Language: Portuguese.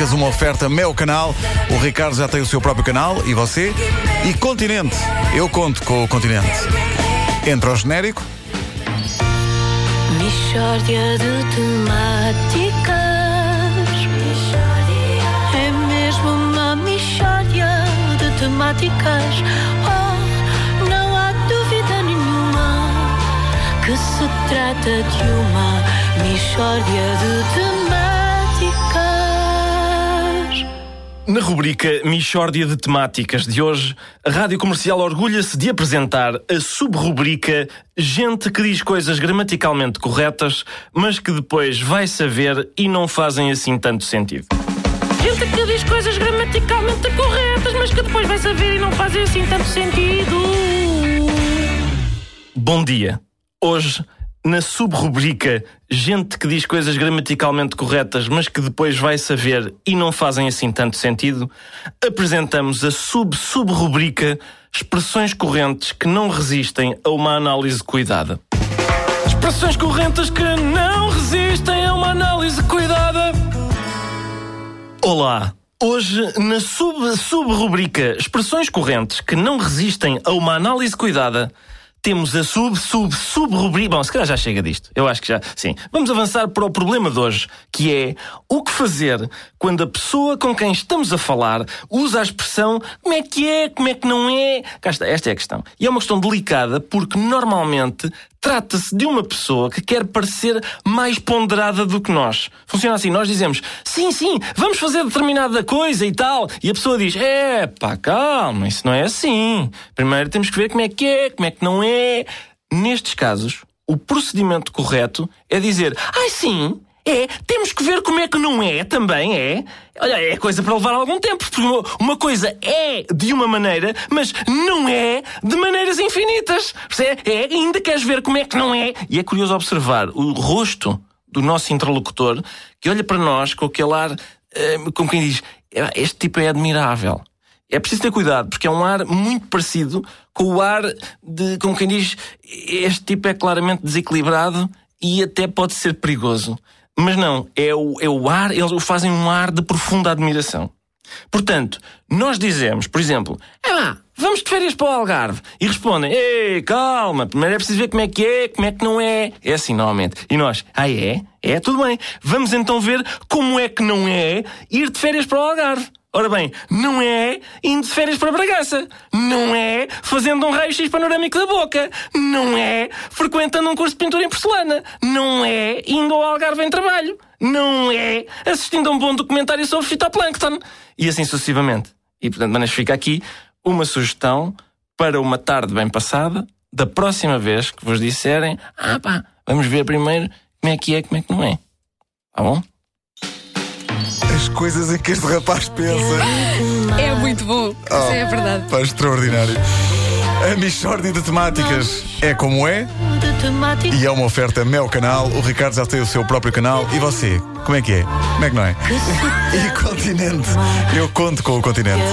Uma oferta meu canal. O Ricardo já tem o seu próprio canal e você. E Continente. Eu conto com o Continente. Entra ao genérico. Mishória de temáticas. É mesmo uma mishória de temáticas. Oh, não há dúvida nenhuma que se trata de uma mishória de temáticas. Na rubrica Michórdia de Temáticas de hoje, a Rádio Comercial orgulha-se de apresentar a sub-rubrica Gente que diz coisas gramaticalmente corretas, mas que depois vai saber e não fazem assim tanto sentido. Gente que diz coisas gramaticalmente corretas, mas que depois vai saber e não fazem assim tanto sentido. Bom dia. Hoje, na sub-rubrica Gente que diz coisas gramaticalmente corretas, mas que depois vai saber e não fazem assim tanto sentido, apresentamos a sub-sub-rubrica Expressões correntes que não resistem a uma análise cuidada. Expressões correntes que não resistem a uma análise cuidada. Olá! Hoje, na sub-sub-rubrica Expressões correntes que não resistem a uma análise cuidada, temos a sub-sub-sub-rubrica. Bom, se calhar já chega disto. Eu acho que já. Sim. Vamos avançar para o problema de hoje, que é o que fazer quando a pessoa com quem estamos a falar usa a expressão como é que é, como é que não é. Cá está, esta é a questão. E é uma questão delicada porque normalmente trata-se de uma pessoa que quer parecer mais ponderada do que nós. Funciona assim, nós dizemos, sim, sim, vamos fazer determinada coisa e tal. E a pessoa diz, é, pá, calma, isso não é assim. Primeiro temos que ver como é que é, como é que não é. Nestes casos, o procedimento correto é dizer, ai, sim, é, temos que ver como é que não é também, é. Olha, é coisa para levar algum tempo, porque uma coisa é de uma maneira, mas não é de maneiras infinitas. Percebe? É, ainda queres ver como é que não é. E é curioso observar o rosto do nosso interlocutor que olha para nós com aquele ar, uh, como quem diz, este tipo é admirável. É preciso ter cuidado, porque é um ar muito parecido com o ar de, como quem diz, este tipo é claramente desequilibrado e até pode ser perigoso. Mas não, é o, é o ar, eles o fazem um ar de profunda admiração. Portanto, nós dizemos, por exemplo, é lá, vamos de férias para o Algarve. E respondem, ei, calma, primeiro é preciso ver como é que é, como é que não é. É assim, normalmente. E nós, ah, é? É, tudo bem. Vamos então ver como é que não é ir de férias para o Algarve. Ora bem, não é indo de férias para Bragaça. Não é fazendo um raio-x panorâmico da boca. Não é frequentando um curso de pintura em porcelana. Não é indo ao Algarve em trabalho. Não é assistindo a um bom documentário sobre fitoplâncton. E assim sucessivamente. E portanto, Manas, fica aqui uma sugestão para uma tarde bem passada, da próxima vez que vos disserem, ah pá, vamos ver primeiro como é que é, como é que não é. Tá bom? As coisas em que este rapaz pensa. É muito bom. Isso é Oh, verdade. Pá, extraordinário. A Michórdia de Temáticas é como é e é uma oferta meu canal. O Ricardo já tem o seu próprio canal. E você? Como é que é? Como é que não é? E Continente. Eu conto com o Continente.